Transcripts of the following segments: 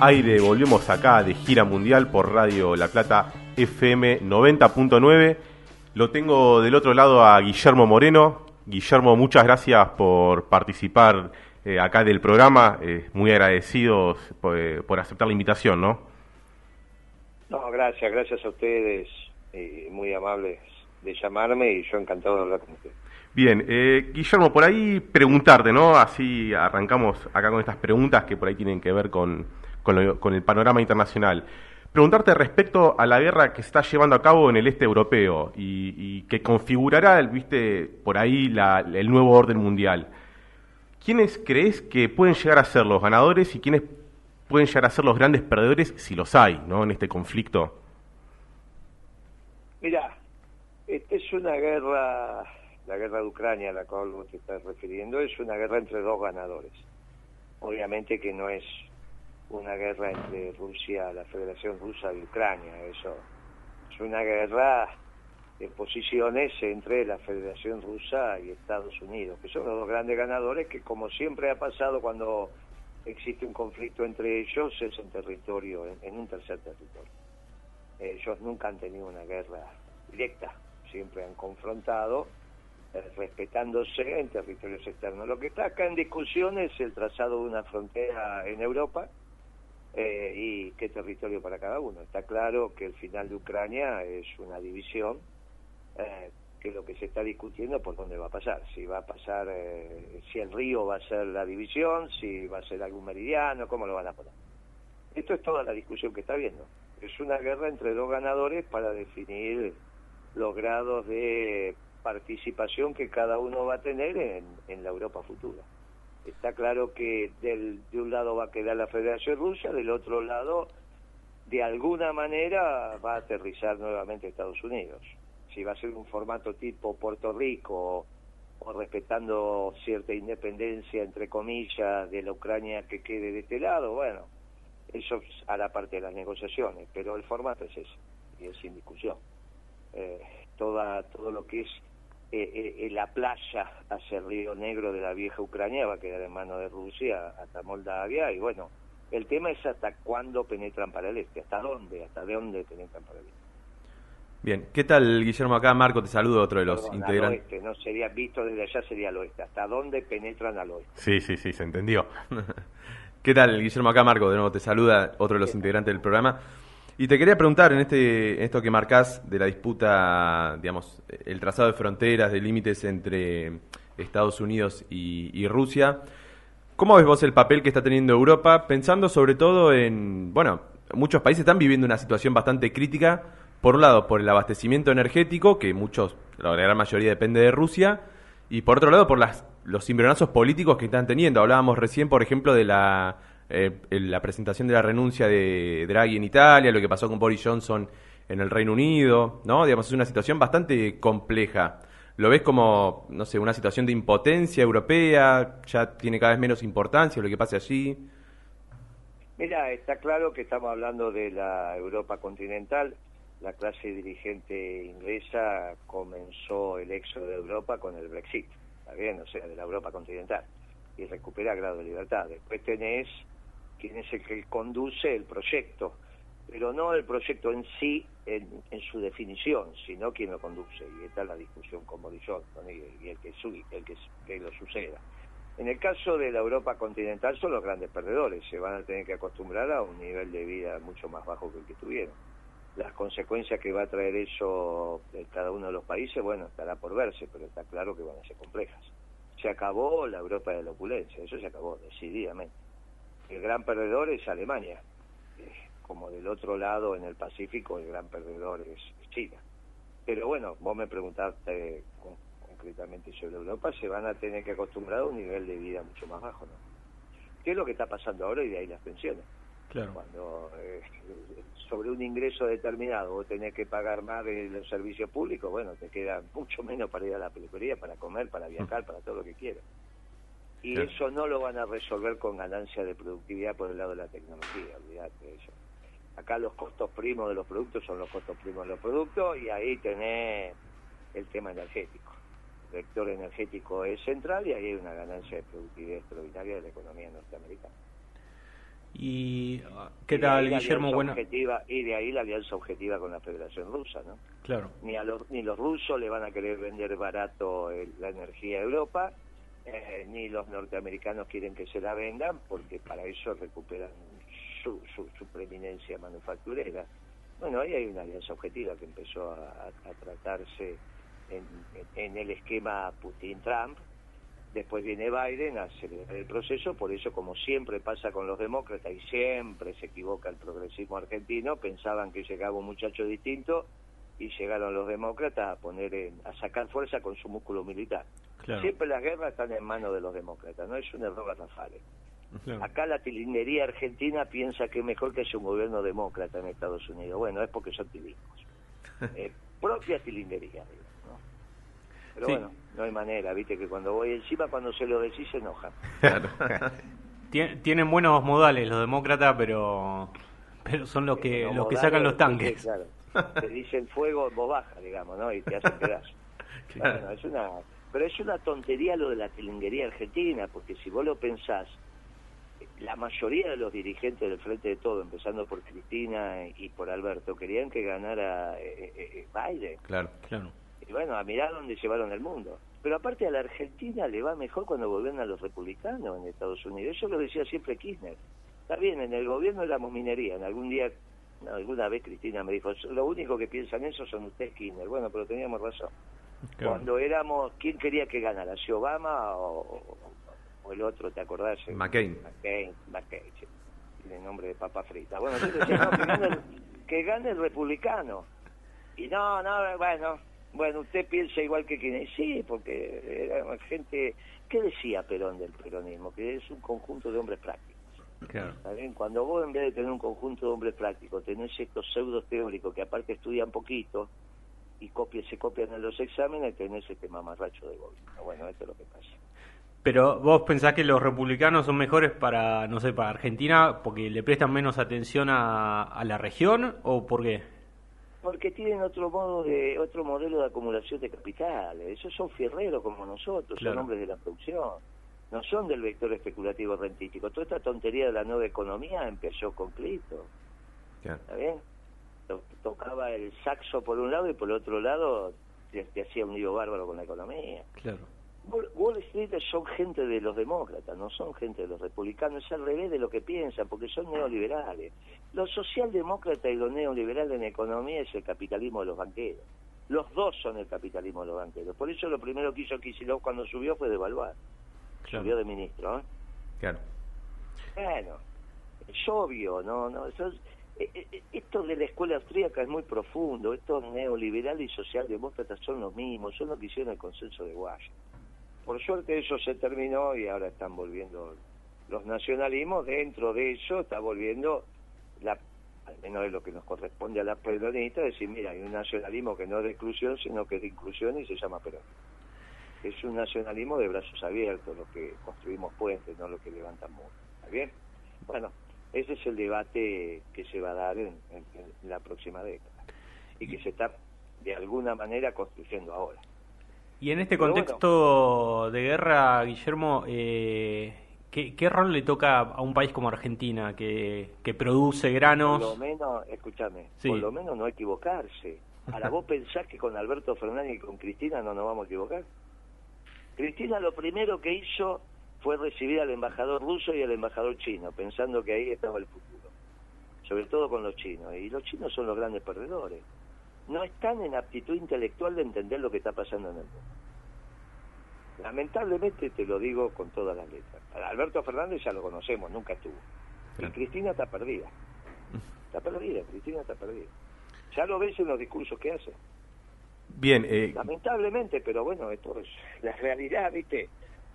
aire, volvemos acá de gira mundial por Radio La Plata FM 90.9. Lo tengo del otro lado a Guillermo Moreno. Guillermo, muchas gracias por participar eh, acá del programa. Eh, muy agradecidos por, por, aceptar la invitación, ¿no? No, gracias, gracias a ustedes, muy amables de llamarme y yo encantado de hablar con ustedes. Bien, eh, Guillermo, por ahí preguntarte, ¿no? Así arrancamos acá con estas preguntas que por ahí tienen que ver con, con, el panorama internacional. Preguntarte respecto a la guerra que se está llevando a cabo en el este europeo y, que configurará, viste, por ahí el nuevo orden mundial. ¿Quiénes crees que pueden llegar a ser los ganadores y quiénes pueden llegar a ser los grandes perdedores, si los hay, ¿no? En este conflicto. Mira, esta es una guerra la guerra de Ucrania a la cual vos te estás refiriendo es una guerra entre dos ganadores. Obviamente que no es una guerra entre Rusia, la Federación Rusa y Ucrania, eso es una guerra de posiciones entre la Federación Rusa y Estados Unidos, que son los dos grandes ganadores que como siempre ha pasado cuando existe un conflicto entre ellos es en territorio, en, un tercer territorio. Ellos nunca han tenido una guerra directa, siempre han confrontado eh, respetándose en territorios externos. Lo que está acá en discusión es el trazado de una frontera en Europa eh, y qué territorio para cada uno. Está claro que el final de Ucrania es una división, eh, que lo que se está discutiendo por dónde va a pasar. Si va a pasar, si el río va a ser la división, si va a ser algún meridiano, cómo lo van a poner. Esto es toda la discusión que está habiendo. Es una guerra entre dos ganadores para definir los grados de participación que cada uno va a tener en, la Europa futura. Está claro que del, de un lado va a quedar la Federación Rusa, del otro lado, de alguna manera, va a aterrizar nuevamente Estados Unidos. Si va a ser un formato tipo Puerto Rico o, respetando cierta independencia, entre comillas, de la Ucrania que quede de este lado, bueno, eso hará parte de las negociaciones, pero el formato es ese, y es sin discusión. Eh, toda, todo lo que es eh, eh, la playa hacia el Río Negro de la vieja Ucrania va a quedar en manos de Rusia hasta Moldavia y bueno, el tema es hasta cuándo penetran para el este, hasta dónde, hasta de dónde penetran para el este. Bien, ¿qué tal Guillermo acá? Marco, te saludo, otro de los integrantes. Oeste, no sería visto desde allá sería al oeste, hasta dónde penetran al oeste. Sí, sí, sí, se entendió. ¿Qué tal Guillermo acá? Marco, de nuevo te saluda, otro de los integrantes del programa. Y te quería preguntar en este esto que marcás de la disputa, digamos, el trazado de fronteras, de límites entre Estados Unidos y, Rusia. ¿Cómo ves vos el papel que está teniendo Europa, pensando sobre todo en, bueno, muchos países están viviendo una situación bastante crítica, por un lado por el abastecimiento energético, que muchos, la gran mayoría depende de Rusia, y por otro lado por las, los cimbronazos políticos que están teniendo. Hablábamos recién, por ejemplo, de la eh, la presentación de la renuncia de Draghi en Italia, lo que pasó con Boris Johnson en el Reino Unido, ¿no? Digamos, es una situación bastante compleja. ¿Lo ves como, no sé, una situación de impotencia europea? ¿Ya tiene cada vez menos importancia lo que pase allí? Mira, está claro que estamos hablando de la Europa continental. La clase dirigente inglesa comenzó el éxodo de Europa con el Brexit, ¿está bien? O sea, de la Europa continental. Y recupera grado de libertad. Después tenés quién es el que conduce el proyecto, pero no el proyecto en sí, en, su definición, sino quién lo conduce. Y esta es la discusión con Boris y, el, que, el que, lo suceda. En el caso de la Europa continental son los grandes perdedores, se van a tener que acostumbrar a un nivel de vida mucho más bajo que el que tuvieron. Las consecuencias que va a traer eso en cada uno de los países, bueno, estará por verse, pero está claro que van a ser complejas. Se acabó la Europa de la opulencia, eso se acabó decididamente el gran perdedor es Alemania. Eh, como del otro lado, en el Pacífico, el gran perdedor es China. Pero bueno, vos me preguntaste concretamente sobre Europa, se van a tener que acostumbrar a un nivel de vida mucho más bajo, ¿no? ¿Qué es lo que está pasando ahora y de ahí las pensiones? Claro. Cuando eh, sobre un ingreso determinado vos tenés que pagar más de los servicios públicos, bueno, te queda mucho menos para ir a la peluquería, para comer, para viajar, para todo lo que quieras y eso no lo van a resolver con ganancia de productividad por el lado de la tecnología, olvídate de eso. Acá los costos primos de los productos son los costos primos de los productos y ahí tenés el tema energético. El vector energético es central y ahí hay una ganancia de productividad extraordinaria de la economía norteamericana. ¿Y qué tal, Guillermo? Bueno. y de ahí la alianza objetiva con la Federación Rusa, ¿no? Claro. Ni, a los, ni los rusos le van a querer vender barato la energía a Europa, eh, ni los norteamericanos quieren que se la vendan, porque para eso recuperan su, su, preeminencia manufacturera. Bueno, ahí hay una alianza objetiva que empezó a, tratarse en, en el esquema Putin-Trump, Después viene Biden a acelerar el proceso, por eso como siempre pasa con los demócratas y siempre se equivoca el progresismo argentino, pensaban que llegaba un muchacho distinto y llegaron los demócratas a poner a sacar fuerza con su músculo militar. Siempre las guerras están en manos de los demócratas, no es un error Rafales. Acá la tilindería argentina piensa que es mejor que haya un gobierno demócrata en Estados Unidos. Bueno, es porque son tilingos. Eh, propia tilindería. Pero bueno, no hay manera, viste que cuando voy encima, cuando se lo decís, se enoja. Tienen buenos modales los demócratas, pero pero son los que los, que sacan los tanques. claro. Te dicen fuego, vos baja, digamos, ¿no? Y te hacen pedazo. Claro. es una, pero es una tontería lo de la tilinguería argentina, porque si vos lo pensás, la mayoría de los dirigentes del Frente de Todo, empezando por Cristina y por Alberto, querían que ganara eh, eh, eh Biden. Claro, claro. Y bueno, a mirar dónde llevaron el mundo. Pero aparte a la Argentina le va mejor cuando gobiernan los republicanos en Estados Unidos. Eso lo decía siempre Kirchner. Está bien, en el gobierno éramos minería. En algún día, alguna vez Cristina me dijo, lo único que piensan eso son ustedes Kirchner. Bueno, pero teníamos razón. Cuando éramos, ¿quién quería que ganara? ¿Si Obama o, el otro, te acordás? McCain. McCain, McCain, Tiene nombre de papa frita. Bueno, yo decía, no, que gane, que gane el republicano. Y no, no, bueno, bueno, usted piensa igual que quien sí, porque era gente, ¿qué decía Perón del peronismo? Que es un conjunto de hombres prácticos. Claro. Cuando vos en vez de tener un conjunto de hombres prácticos, tenés estos pseudos teóricos que aparte estudian poquito y se copian en los exámenes, tenés este mamarracho de gobierno. Bueno, esto es lo que pasa. Pero vos pensás que los republicanos son mejores para, no sé, para Argentina porque le prestan menos atención a, a la región o por qué? porque tienen otro modo de otro modelo de acumulación de capitales. Esos son fierreros como nosotros, son hombres de la producción. No son del vector especulativo rentístico. Toda esta tontería de la nueva economía empezó con Cristo. ¿Está bien? Tocaba el saxo por un lado y por el otro lado te hacía un lío bárbaro con la economía. Claro. Wall Street son gente de los demócratas, no son gente de los republicanos, es al revés de lo que piensan, porque son neoliberales. Los socialdemócratas y los neoliberales en economía es el capitalismo de los banqueros. Los dos son el capitalismo de los banqueros. Por eso lo primero que hizo Kicillof cuando subió fue devaluar. Subió de ministro. ¿eh? Claro. Bueno, es obvio, ¿no? no eso esto de la escuela austríaca es muy profundo. Estos neoliberales y socialdemócratas son los mismos, son los que hicieron el consenso de Washington. Por suerte eso se terminó y ahora están volviendo los nacionalismos. Dentro de eso está volviendo, la, al menos es lo que nos corresponde a la peronista, decir, mira, hay un nacionalismo que no es de exclusión, sino que es de inclusión y se llama Perón. Es un nacionalismo de brazos abiertos, lo que construimos puentes, no lo que levantan muros. ¿Está bien? Bueno, ese es el debate que se va a dar en la próxima década y que se está de alguna manera construyendo ahora. Y en este contexto de guerra, Guillermo, eh, ¿qué, rol le toca a un país como Argentina que, que produce granos? Por lo menos, escúchame, por lo menos no equivocarse. Ahora, ¿vos pensás que con Alberto Fernández y con Cristina no nos vamos a equivocar? Cristina lo primero que hizo fue recibir al embajador ruso y al embajador chino, pensando que ahí estaba el futuro, sobre todo con los chinos. Y los chinos son los grandes perdedores no están en aptitud intelectual de entender lo que está pasando en el mundo. Lamentablemente te lo digo con todas las letras. Alberto Fernández ya lo conocemos, nunca estuvo. Y Cristina está perdida. Está perdida, Cristina está perdida. Ya lo ves en los discursos que hace. Bien. Eh... Lamentablemente, pero bueno, esto es la realidad, ¿viste?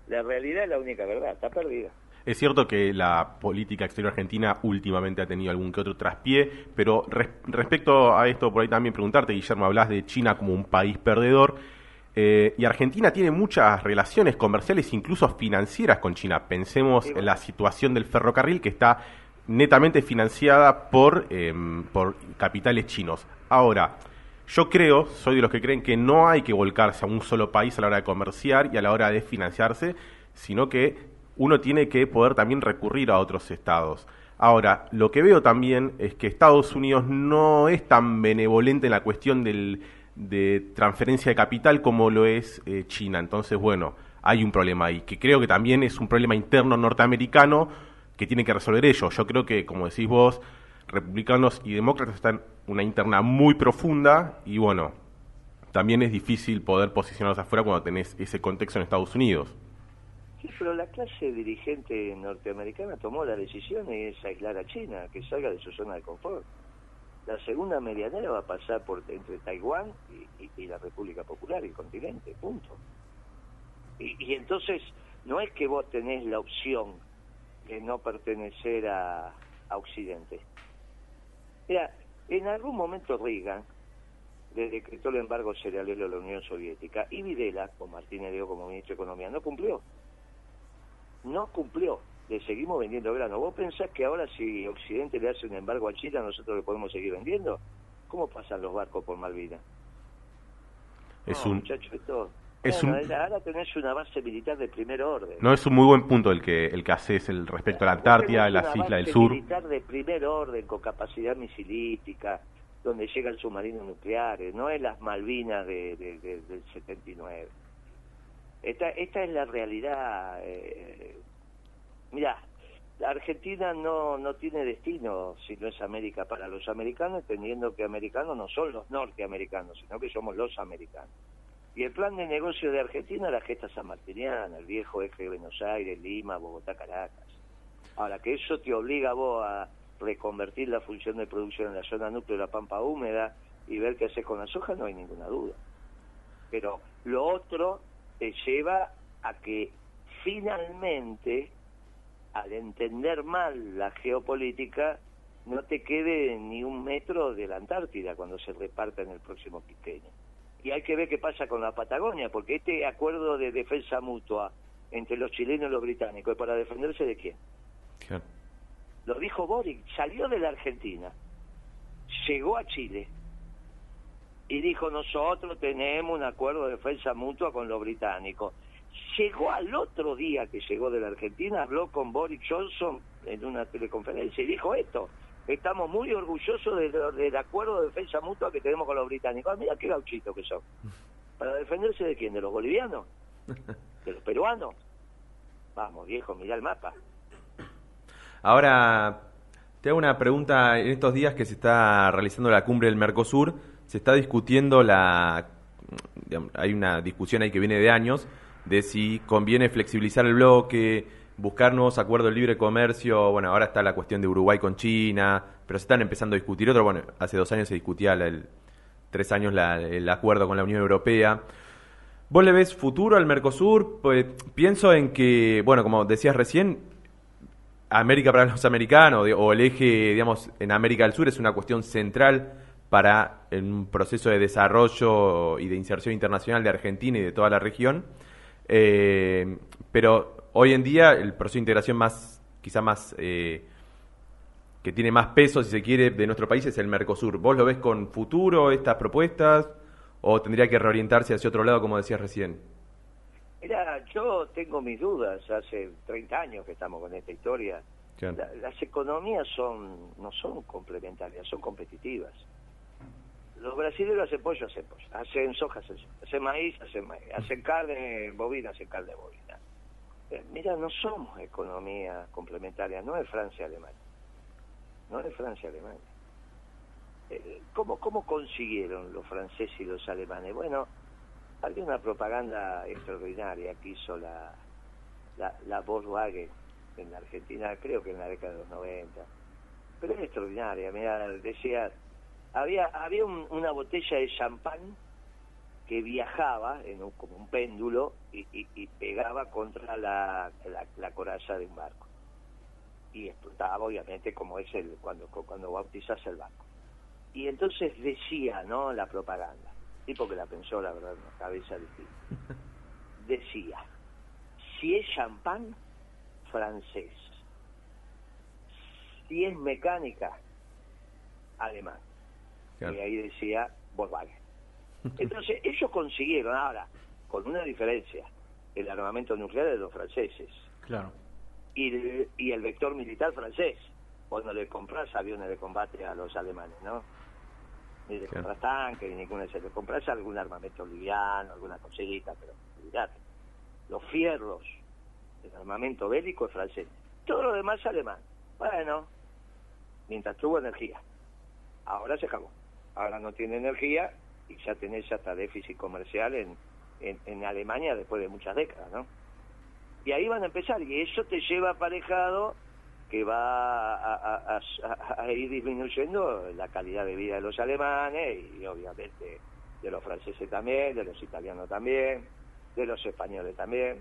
La realidad es la única verdad, está perdida. Es cierto que la política exterior argentina últimamente ha tenido algún que otro traspié, pero respecto a esto, por ahí también preguntarte, Guillermo, hablas de China como un país perdedor. Eh, y Argentina tiene muchas relaciones comerciales, incluso financieras con China. Pensemos en la situación del ferrocarril que está netamente financiada por, em, por capitales chinos. Ahora, yo creo, soy de los que creen que no hay que volcarse a un solo país a la hora de comerciar y a la hora de financiarse, sino que uno tiene que poder también recurrir a otros estados. Ahora, lo que veo también es que Estados Unidos no es tan benevolente en la cuestión del, de transferencia de capital como lo es eh, China. Entonces, bueno, hay un problema ahí, que creo que también es un problema interno norteamericano que tiene que resolver ellos. Yo creo que, como decís vos, republicanos y demócratas están una interna muy profunda y bueno, también es difícil poder posicionarlos afuera cuando tenés ese contexto en Estados Unidos. Sí, pero la clase dirigente norteamericana tomó la decisión y es aislar a China, que salga de su zona de confort. La segunda medianera va a pasar por entre Taiwán y, la República Popular, el continente, punto. Y, entonces no es que vos tenés la opción de no pertenecer a Occidente. Mira, en algún momento Reagan le decretó el embargo cerealero a la Unión Soviética y Videla, con Martínez Leo como ministro de Economía, no cumplió. No cumplió. Le seguimos vendiendo grano. ¿Vos pensás que ahora si Occidente le hace un embargo a China, nosotros le podemos seguir vendiendo? ¿Cómo pasan los barcos por Malvinas? Es un... Muchacho, esto... Es un... Ahora tenés una base militar de primer orden. No, es un muy buen punto el que el que haces el respecto a la Antártida, las islas del sur. militar de primer orden, con capacidad misilística, donde llegan submarinos nucleares, no es las Malvinas de, del 79. Esta, esta es la realidad. Eh, mira, la Argentina no, no tiene destino si no es América para los americanos, entendiendo que americanos no son los norteamericanos, sino que somos los americanos. Y el plan de negocio de Argentina la gesta sanmartiniana, el viejo eje de Buenos Aires, Lima, Bogotá, Caracas. Ahora, que eso te obliga a vos a reconvertir la función de producción en la zona núcleo de la pampa húmeda y ver qué haces con la soja, no hay ninguna duda. Pero lo otro te lleva a que finalmente, al entender mal la geopolítica, no te quede ni un metro de la Antártida cuando se reparta en el próximo pequeño. Y hay que ver qué pasa con la Patagonia, porque este acuerdo de defensa mutua entre los chilenos y los británicos es para defenderse de quién. Lo dijo Boric, salió de la Argentina, llegó a Chile y dijo nosotros tenemos un acuerdo de defensa mutua con los británicos. Llegó al otro día que llegó de la Argentina, habló con Boris Johnson en una teleconferencia y dijo esto, estamos muy orgullosos del acuerdo de defensa mutua que tenemos con los británicos. Ah, mira qué gauchito que son. ¿Para defenderse de quién? ¿De los bolivianos? ¿De los peruanos? Vamos, viejo, mira el mapa. Ahora, te hago una pregunta. En estos días que se está realizando la cumbre del Mercosur, se está discutiendo la. hay una discusión ahí que viene de años de si conviene flexibilizar el bloque, buscar nuevos acuerdos de libre comercio. Bueno, ahora está la cuestión de Uruguay con China, pero se están empezando a discutir otro. Bueno, hace dos años se discutía, el, tres años, el acuerdo con la Unión Europea. ¿Vos le ves futuro al Mercosur? Pues pienso en que, bueno, como decías recién, América para los americanos o el eje, digamos, en América del Sur es una cuestión central para un proceso de desarrollo y de inserción internacional de Argentina y de toda la región. Eh, pero hoy en día el proceso de integración más, quizá más, eh, que tiene más peso, si se quiere, de nuestro país es el Mercosur. ¿Vos lo ves con futuro estas propuestas o tendría que reorientarse hacia otro lado, como decías recién? Mira, yo tengo mis dudas, hace 30 años que estamos con esta historia. las economías son no son complementarias, son competitivas. Los brasileños hacen pollo, hacen pollo, hacen soja, hacen soja, hacen maíz, hacen maíz, hacen carne bovina, hacen carne bovina. Eh, mira, no somos economías complementarias, no es Francia Alemania, no es Francia Alemania. Eh, ¿cómo, ¿Cómo consiguieron los franceses y los alemanes? Bueno, había una propaganda extraordinaria que hizo la, la, Volkswagen en la Argentina, creo que en la década de los 90. Pero es extraordinaria, mira, decía, había, había una botella de champán que viajaba en un, como un péndulo y, pegaba contra la, la, coraza de un barco. Y explotaba, obviamente, como es el cuando, cuando bautizas el barco. Y entonces decía, ¿no?, la propaganda tipo que la pensó, la verdad, una cabeza difícil. Decía, si es champán, francés. Si es mecánica, alemán. Y ahí decía Volkswagen. Entonces, ellos consiguieron, ahora, con una diferencia, el armamento nuclear de los franceses. Claro. Y el, y el vector militar francés. vos no le compras aviones de combate a los alemanes, ¿no? Ni le compras tanques, ni ninguna de Le compras algún armamento liviano, alguna cosita, pero mirate. Los fierros el armamento bélico es francés. Todo lo demás es alemán. Bueno, mientras tuvo energía. Ahora se acabó. Ahora no tiene energía y ya tenés hasta déficit comercial en, en, Alemania después de muchas décadas, ¿no? Y ahí van a empezar y eso te lleva aparejado que va a, ir disminuyendo la calidad de vida de los alemanes y obviamente de los franceses también, de los italianos también, de los españoles también.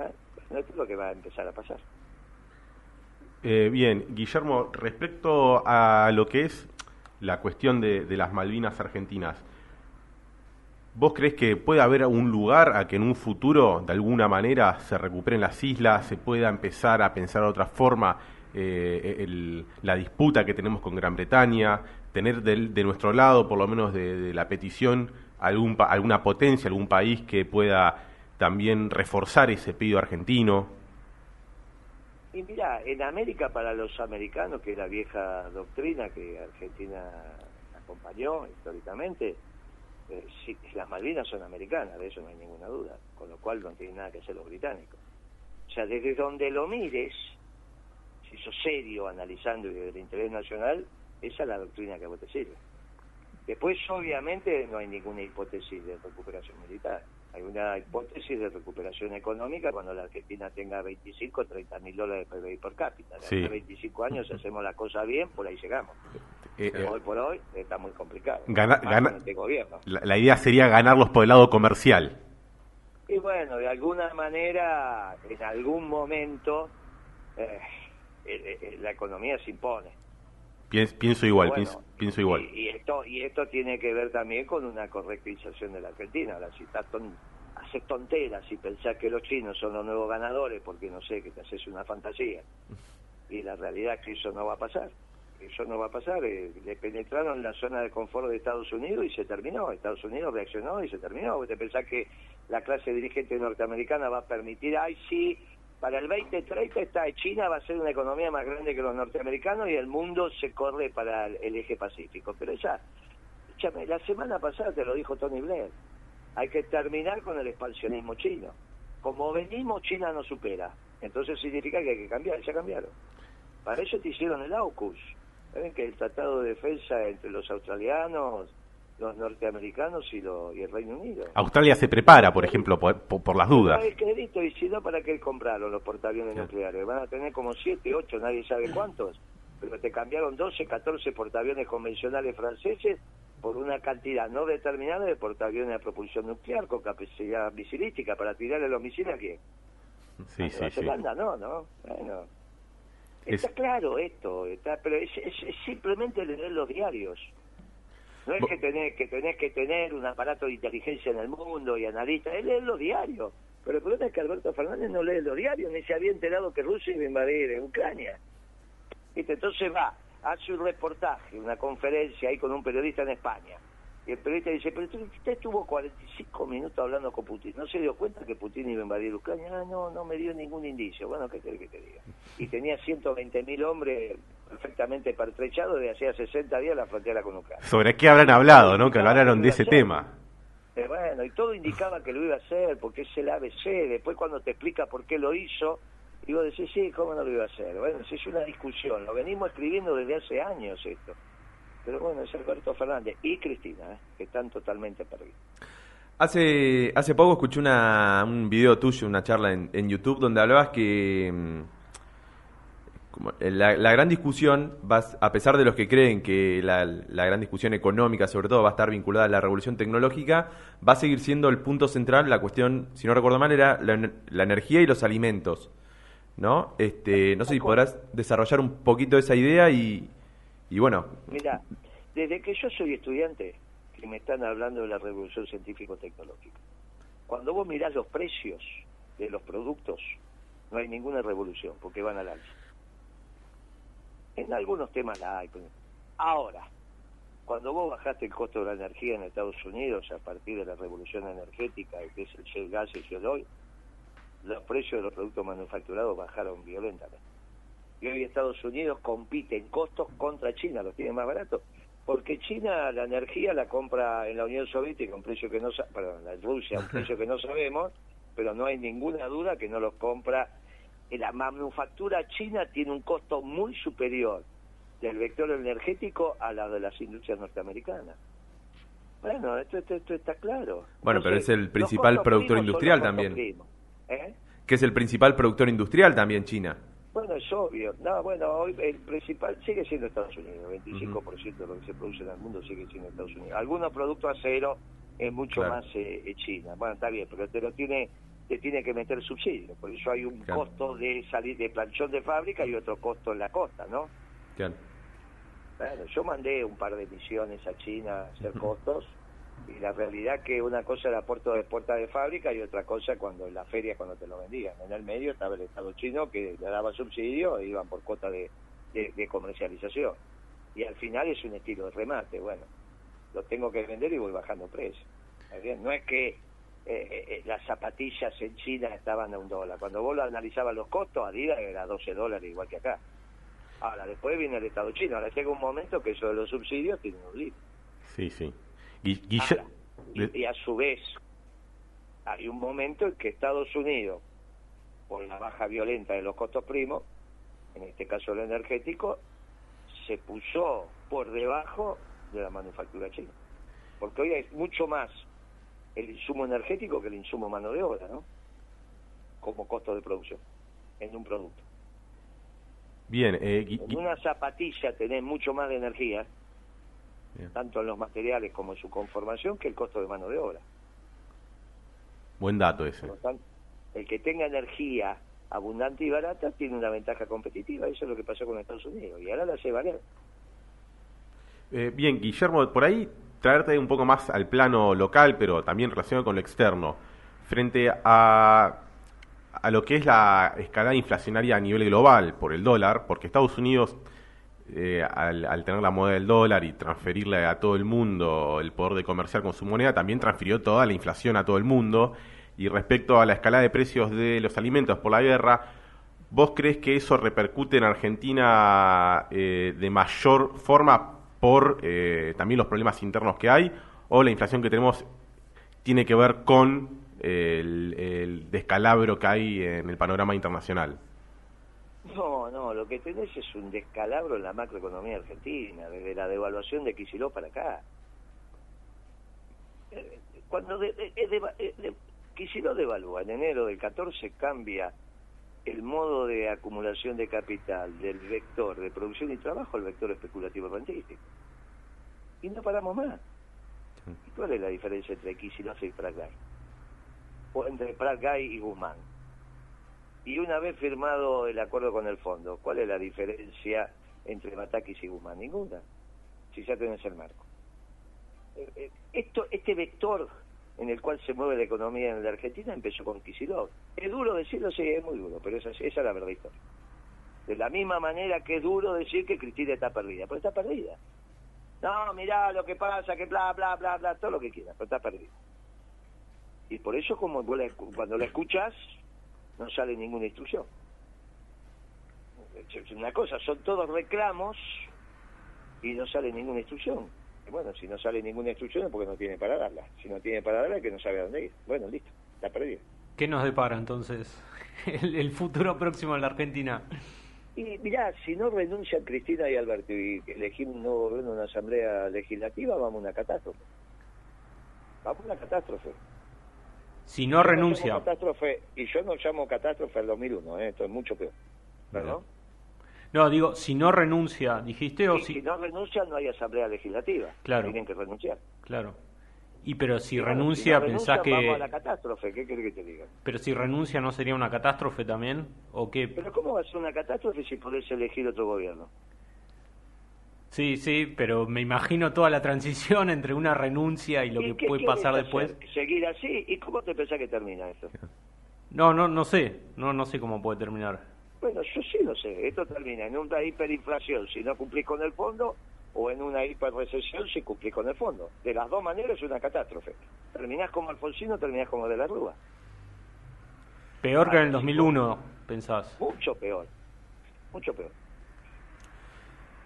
¿Eh? Esto es lo que va a empezar a pasar. Eh, bien, Guillermo, respecto a lo que es la cuestión de, las Malvinas argentinas, ¿vos crees que puede haber un lugar a que en un futuro, de alguna manera, se recuperen las islas, se pueda empezar a pensar de otra forma eh, la disputa que tenemos con Gran Bretaña, tener de, nuestro lado, por lo menos de, la petición, algún, alguna potencia, algún país que pueda también reforzar ese pedido argentino? Y mira, en América para los americanos, que es la vieja doctrina que Argentina acompañó históricamente, eh, las Malvinas son americanas, de eso no hay ninguna duda, con lo cual no tiene nada que hacer los británicos. O sea, desde donde lo mires, si sos serio analizando y desde el interés nacional, esa es la doctrina que a vos te sirve. Después, obviamente, no hay ninguna hipótesis de recuperación militar. Hay una hipótesis de recuperación económica cuando la Argentina tenga 25 o 30 mil dólares de PBI por cápita. En 25 años, si hacemos la cosa bien, por ahí llegamos. Eh, eh, hoy por hoy está muy complicado. este gobierno. La, idea sería ganarlos por el lado comercial. Y bueno, de alguna manera, en algún momento, eh, la economía se impone. Pienso, igual, pienso, igual. Y, esto y esto tiene que ver también con una correctización de la Argentina. Ahora, si estás haces tonteras y pensás que los chinos son los nuevos ganadores, porque no sé, que te haces una fantasía. Y la realidad es que eso no va a pasar. Eso no va a pasar. Eh, le penetraron la zona de confort de Estados Unidos y se terminó. Estados Unidos reaccionó y se terminó. ¿Te pensás que la clase dirigente norteamericana va a permitir, ay, sí, para el 2030 está China va a ser una economía más grande que los norteamericanos y el mundo se corre para el eje pacífico. Pero ya, escúchame, la semana pasada te lo dijo Tony Blair, hay que terminar con el expansionismo chino. Como venimos, China no supera. Entonces significa que hay que cambiar, ya cambiaron. Para eso te hicieron el AUKUS. ¿Ven que el tratado de defensa entre los australianos, los norteamericanos y, y el Reino Unido. Australia se prepara, por ejemplo, por, las dudas. el crédito y si no, ¿para qué compraron los portaaviones nucleares? Van a tener como 7, 8, nadie sabe cuántos, pero te cambiaron 12, 14 portaaviones convencionales franceses por una cantidad no determinada de portaaviones a propulsión nuclear con capacidad misilística para tirarle los misiles a quién. Sí, sí, sí. no, ¿no? Bueno. Está claro esto, está, pero es, es simplemente leer los diarios. No es que tenés, que tenés que tener un aparato de inteligencia en el mundo y analista, él lee los diarios. Pero el problema es que Alberto Fernández no lee los diarios, ni se había enterado que Rusia iba a invadir Ucrania. Entonces va, hace un reportaje, una conferencia ahí con un periodista en España y el periodista dice, pero usted estuvo 45 minutos hablando con Putin. ¿No se dio cuenta que Putin iba a invadir Ucrania? Ah, no, no me dio ningún indicio. Bueno, ¿qué quiere que te diga? Y tenía 120.000 hombres perfectamente pertrechados de hacía 60 días la frontera con Ucrania. ¿Sobre qué habrán hablado, no? Que hablaron de ese tema. Eh, bueno, y todo indicaba que lo iba a hacer, porque es el ABC. Después cuando te explica por qué lo hizo, y vos decís, sí, ¿cómo no lo iba a hacer? Bueno, es una discusión. Lo venimos escribiendo desde hace años esto. Pero bueno, es Alberto Fernández y Cristina, ¿eh? que están totalmente perdidos. Hace, hace poco escuché una, un video tuyo, una charla en, en YouTube, donde hablabas que mm, la, la, gran discusión, va, a pesar de los que creen que la, la, gran discusión económica, sobre todo, va a estar vinculada a la revolución tecnológica, va a seguir siendo el punto central, la cuestión, si no recuerdo mal, era la, la energía y los alimentos. ¿No? Este, no sé si podrás desarrollar un poquito esa idea y, y bueno. Mira, desde que yo soy estudiante, que me están hablando de la revolución científico-tecnológica, cuando vos mirás los precios de los productos, no hay ninguna revolución, porque van al alza. En algunos temas la hay. Ahora, cuando vos bajaste el costo de la energía en Estados Unidos a partir de la revolución energética, que es el shale gas y el oil, los precios de los productos manufacturados bajaron violentamente. Y hoy Estados Unidos compite en costos contra China, los tiene más baratos. Porque China la energía la compra en la Unión Soviética a un precio que no perdón, en Rusia a un precio que no sabemos, pero no hay ninguna duda que no los compra. La manufactura china tiene un costo muy superior del vector energético a la de las industrias norteamericanas. Bueno, esto, esto, está claro. Bueno, pero es el principal productor industrial también. ¿Eh? Que es el principal productor industrial también China. Bueno, es obvio. No, bueno, hoy el principal sigue siendo Estados Unidos. 25% de lo que se produce en el mundo sigue siendo Estados Unidos. Algunos productos acero es mucho más eh, China. Bueno, está bien, pero te lo tiene te tiene que meter subsidio. Por eso hay un costo de salir de planchón de fábrica y otro costo en la costa, ¿no? Claro. Bueno, yo mandé un par de misiones a China a hacer costos y la realidad que una cosa era puerto de puerta de fábrica y otra cosa cuando en la feria cuando te lo vendían. En el medio estaba el Estado chino que le daba subsidio e iban por cuota de, de, comercialización. Y al final es un estilo de remate. Bueno, lo tengo que vender y voy bajando precio. No es que eh, eh, eh, las zapatillas en China estaban a un dólar. Cuando vos lo analizabas los costos, Adidas era 12 dólares igual que acá. Ahora, después viene el Estado chino. Ahora llega un momento que eso de los subsidios tiene un límite. Sí, sí y, a su vez, hay un momento en que Estados Unidos, por la baja violenta de los costos primos, en este caso el energético, se puso por debajo de la manufactura china. Porque hoy hay mucho más el insumo energético que el insumo mano de obra, ¿no? Como costo de producción en un producto. Bien, eh, en una zapatilla tenés mucho más de energía tanto en los materiales como en su conformación, que el costo de mano de obra. Buen dato ese. el que tenga energía abundante y barata tiene una ventaja competitiva, eso es lo que pasó con Estados Unidos, y ahora la hace valer. Eh, bien, Guillermo, por ahí traerte un poco más al plano local, pero también relacionado con lo externo, frente a, a lo que es la escalada inflacionaria a nivel global por el dólar, porque Estados Unidos eh, al, tener la moneda del dólar y transferirle a todo el mundo el poder de comerciar con su moneda, también transfirió toda la inflación a todo el mundo. Y respecto a la escalada de precios de los alimentos por la guerra, ¿vos crees que eso repercute en Argentina eh, de mayor forma por eh, también los problemas internos que hay? ¿O la inflación que tenemos tiene que ver con el descalabro que hay en el panorama internacional? No, no, lo que tenés es un descalabro en la macroeconomía argentina, desde la devaluación de Quisiló para acá. Eh, cuando de, de, devalúa en enero del 14, cambia el modo de acumulación de capital del vector de producción y trabajo al vector especulativo rentístico. Y no paramos más. ¿Cuál es la diferencia entre Kicillof y Pratt O entre Pratt y Guzmán y una vez firmado el acuerdo con el fondo, ¿cuál es la diferencia entre Matakis y Guzmán? Ninguna, si ya tenés el marco. Eh, eh, esto, este vector en el cual se mueve la economía en la Argentina empezó con Kicillof. Es duro decirlo, sí, es muy duro, pero esa, es la verdad histórica. De la misma manera que es duro decir que Cristina está perdida, pero está perdida. No, mirá lo que pasa, que bla, bla, bla, bla, todo lo que quieras, pero está perdida. Y por eso como cuando la escuchas, no sale ninguna instrucción. Una cosa, son todos reclamos y no sale ninguna instrucción. Bueno, si no sale ninguna instrucción es porque no tiene para darla. Si no tiene para darla es que no sabe a dónde ir. Bueno, listo, está perdido. ¿Qué nos depara entonces el, futuro próximo en la Argentina? Y mirá, si no renuncian Cristina y Alberto y elegimos un nuevo gobierno, una asamblea legislativa, vamos a una catástrofe. Vamos a una catástrofe. Si no renuncia. catástrofe, y yo no llamo catástrofe al 2001, ¿eh? esto es mucho peor. ¿Perdón? No, digo, si no renuncia, dijiste o si... Si no renuncia no hay asamblea legislativa. Claro. Tienen que renunciar. Claro. Y pero si renuncia, pensás que... Vamos a la catástrofe, ¿qué querés que te diga? Pero si renuncia, ¿no sería una catástrofe también? ¿O qué? Pero ¿cómo va a ser una catástrofe si podés elegir otro gobierno? Sí, sí, pero me imagino toda la transición entre una renuncia y lo que puede pasar después. Seguir así, ¿y cómo te pensás que termina eso? No, no, no sé, no, no sé cómo puede terminar. Bueno, yo sí lo sé, esto termina en una hiperinflación si no cumplís con el fondo o en una hiperrecesión si cumplís con el fondo. De las dos maneras es una catástrofe. Terminás como Alfonsino, terminás como de la Rúa. Peor que en el 2001, pensás. Mucho peor. mucho peor.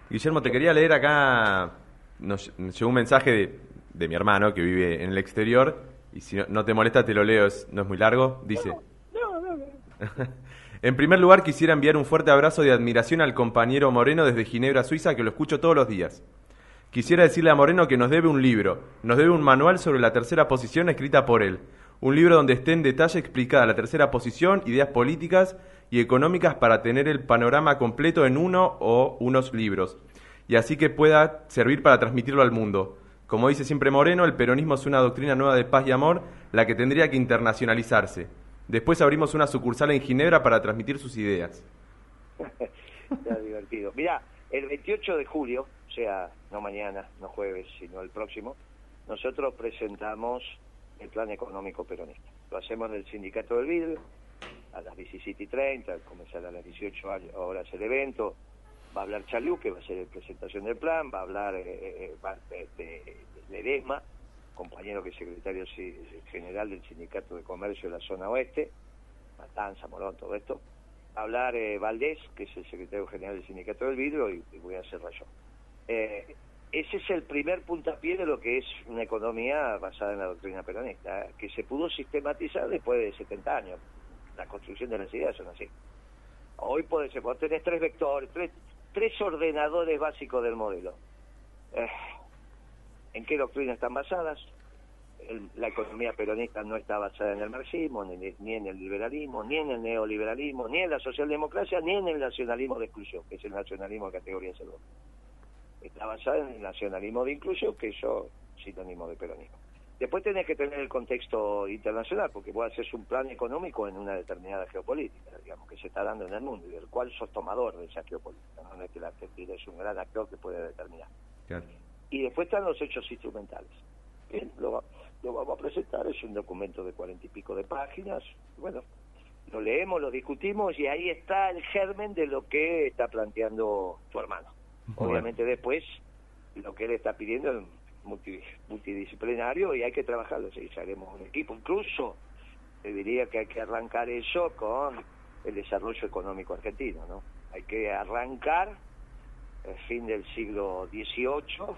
Guillermo, te quería leer acá, nos llegó un mensaje de, de mi hermano que vive en el exterior, y si no, te molesta te lo leo, no es muy largo, dice... No, no, no. en primer lugar quisiera enviar un fuerte abrazo de admiración al compañero Moreno desde Ginebra, Suiza, que lo escucho todos los días. Quisiera decirle a Moreno que nos debe un libro, nos debe un manual sobre la tercera posición escrita por él, un libro donde esté en detalle explicada la tercera posición, ideas políticas y económicas para tener el panorama completo en uno o unos libros, y así que pueda servir para transmitirlo al mundo. Como dice siempre Moreno, el peronismo es una doctrina nueva de paz y amor, la que tendría que internacionalizarse. Después abrimos una sucursal en Ginebra para transmitir sus ideas. Está divertido. Mira, el 28 de julio, o sea, no mañana, no jueves, sino el próximo, nosotros presentamos el plan económico peronista. Lo hacemos en el Sindicato del Vidrio, a las 17.30, comenzará a las 18 horas el evento, va a hablar Chalú, que va a ser la presentación del plan, va a hablar eh, eh, eh de, Ledesma, compañero que es secretario general del Sindicato de Comercio de la zona oeste, Matanza, Morón, todo esto, hablar eh, Valdés, que es el secretario general del Sindicato del Vidrio, y, voy a hacer yo. ese es el primer puntapié de lo que es una economía basada en la doctrina peronista, que se pudo sistematizar después de 70 años. La construcción de las ideas son así. Hoy ser, vos tenés tres vectores, tres, tres ordenadores básicos del modelo. Eh, ¿En qué doctrina están basadas? la economía peronista no está basada en el marxismo, ni, en el liberalismo, ni en el neoliberalismo, ni en la socialdemocracia, ni en el nacionalismo de exclusión, que es el nacionalismo de categoría C2. Está basada en el nacionalismo de inclusión, que es sinónimo de peronismo. Después tenés que tener el contexto internacional, porque vos haces un plan económico en una determinada geopolítica, digamos, que se está dando en el mundo y del cual sos tomador de esa geopolítica. No, es que la Argentina es un gran actor que puede determinar. Y después están los hechos instrumentales. Bien, lo, lo vamos a presentar, es un documento de cuarenta y pico de páginas. Bueno, lo leemos, lo discutimos y ahí está el germen de lo que está planteando tu hermano. Obviamente después lo que él está pidiendo es multidisciplinario y hay que trabajarlo, si haremos un equipo. Incluso te diría que hay que arrancar eso con el desarrollo económico argentino, ¿no? Hay que arrancar el fin del siglo XVIII,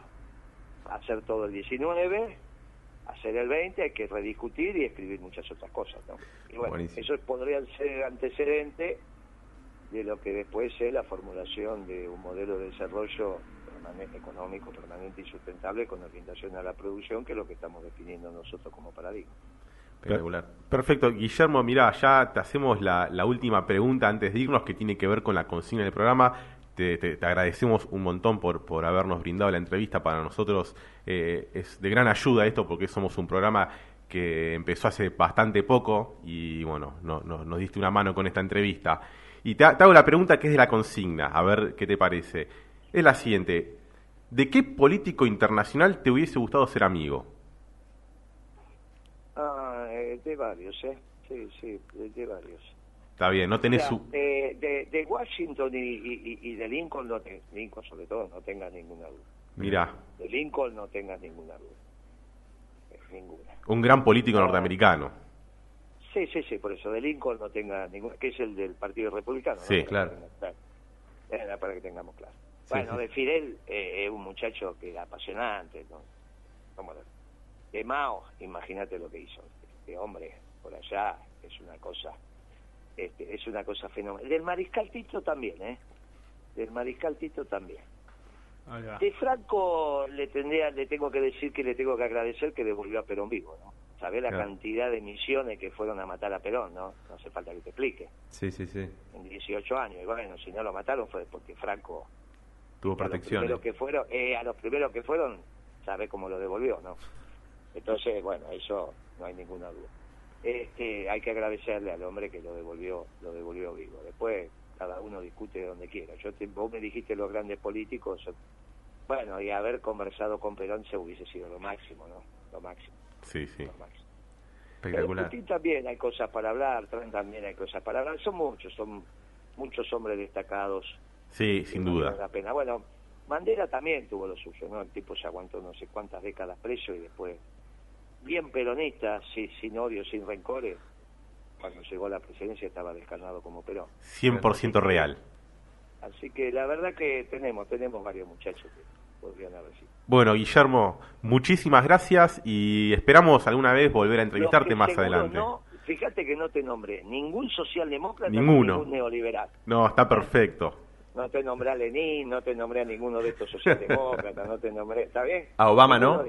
hacer todo el XIX, hacer el XX, hay que rediscutir y escribir muchas otras cosas, ¿no? Y bueno, eso podría ser antecedente de lo que después es la formulación de un modelo de desarrollo económico permanente y sustentable con orientación a la producción, que es lo que estamos definiendo nosotros como paradigma. Perfecto, Guillermo, mira, ya te hacemos la, última pregunta antes de irnos que tiene que ver con la consigna del programa. Te, agradecemos un montón por, por habernos brindado la entrevista. Para nosotros eh, es de gran ayuda esto porque somos un programa que empezó hace bastante poco y bueno, no, nos diste una mano con esta entrevista. Y te, te hago la pregunta que es de la consigna, a ver qué te parece. Es la siguiente, ¿De qué político internacional te hubiese gustado ser amigo? Ah, eh, de varios, ¿eh? Sí, sí, de, varios. Está bien, no tenés su... De, Washington y, de Lincoln, no Lincoln sobre todo, no tengas ninguna duda. Mira. De Lincoln no tengas ninguna duda. ninguna. Un gran político norteamericano. Sí, sí, sí, por eso, de Lincoln no tenga ninguna... que es el del Partido Republicano. Sí, claro. Era para que tengamos claro. Bueno, de Fidel eh, es un muchacho que era apasionante, ¿no? de Mao, imagínate lo que hizo. Este hombre por allá es una cosa, este, es una cosa fenomenal. Del Mariscal Tito también, ¿eh? Del Mariscal Tito también. De Franco le tendría, le tengo que decir que le tengo que agradecer que devolvió a Perón vivo, ¿no? Sabés la cantidad de misiones que fueron a matar a Perón, ¿no? No hace falta que te explique. Sí, sí, sí. En 18 años. Y bueno, si no lo mataron fue porque Franco Tuvo protección. A los primeros que fueron, eh, a los primeros que fueron, sabe cómo lo devolvió, ¿no? Entonces, bueno, eso no hay ninguna duda. Este, hay que agradecerle al hombre que lo devolvió, lo devolvió vivo. Después cada uno discute donde quiera. Yo te, vos me dijiste los grandes políticos, bueno, y haber conversado con Perón se hubiese sido lo máximo, ¿no? Lo máximo. Sí, sí. Lo máximo. Espectacular. también hay cosas para hablar, también hay cosas para hablar. Son muchos, son muchos hombres destacados Sí, sin duda. La pena. Bueno, Mandela también tuvo lo suyo, ¿no? El tipo se aguantó no sé cuántas décadas preso y después, bien peronista, sí, sin odio, sin rencores, cuando llegó a la presidencia estaba descarnado como Perón. 100% real. Así que la verdad que tenemos, tenemos varios muchachos que podrían haber sido. Bueno, Guillermo, muchísimas gracias y esperamos alguna vez volver a entrevistarte más adelante. No, fíjate que no te nombré ningún socialdemócrata Ninguno. ningún neoliberal. No, está perfecto. No te nombré a Lenin, no te nombré a ninguno de estos socialdemócratas, no te nombré, ¿está bien? ¿A Obama no?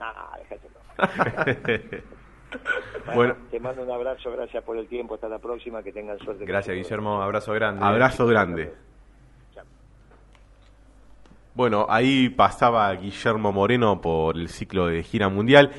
Ah, déjate bueno, te mando un abrazo, gracias por el tiempo, hasta la próxima, que tengan suerte. Gracias, Guillermo, abrazo grande. Abrazo grande. Bueno, ahí pasaba Guillermo Moreno por el ciclo de gira mundial.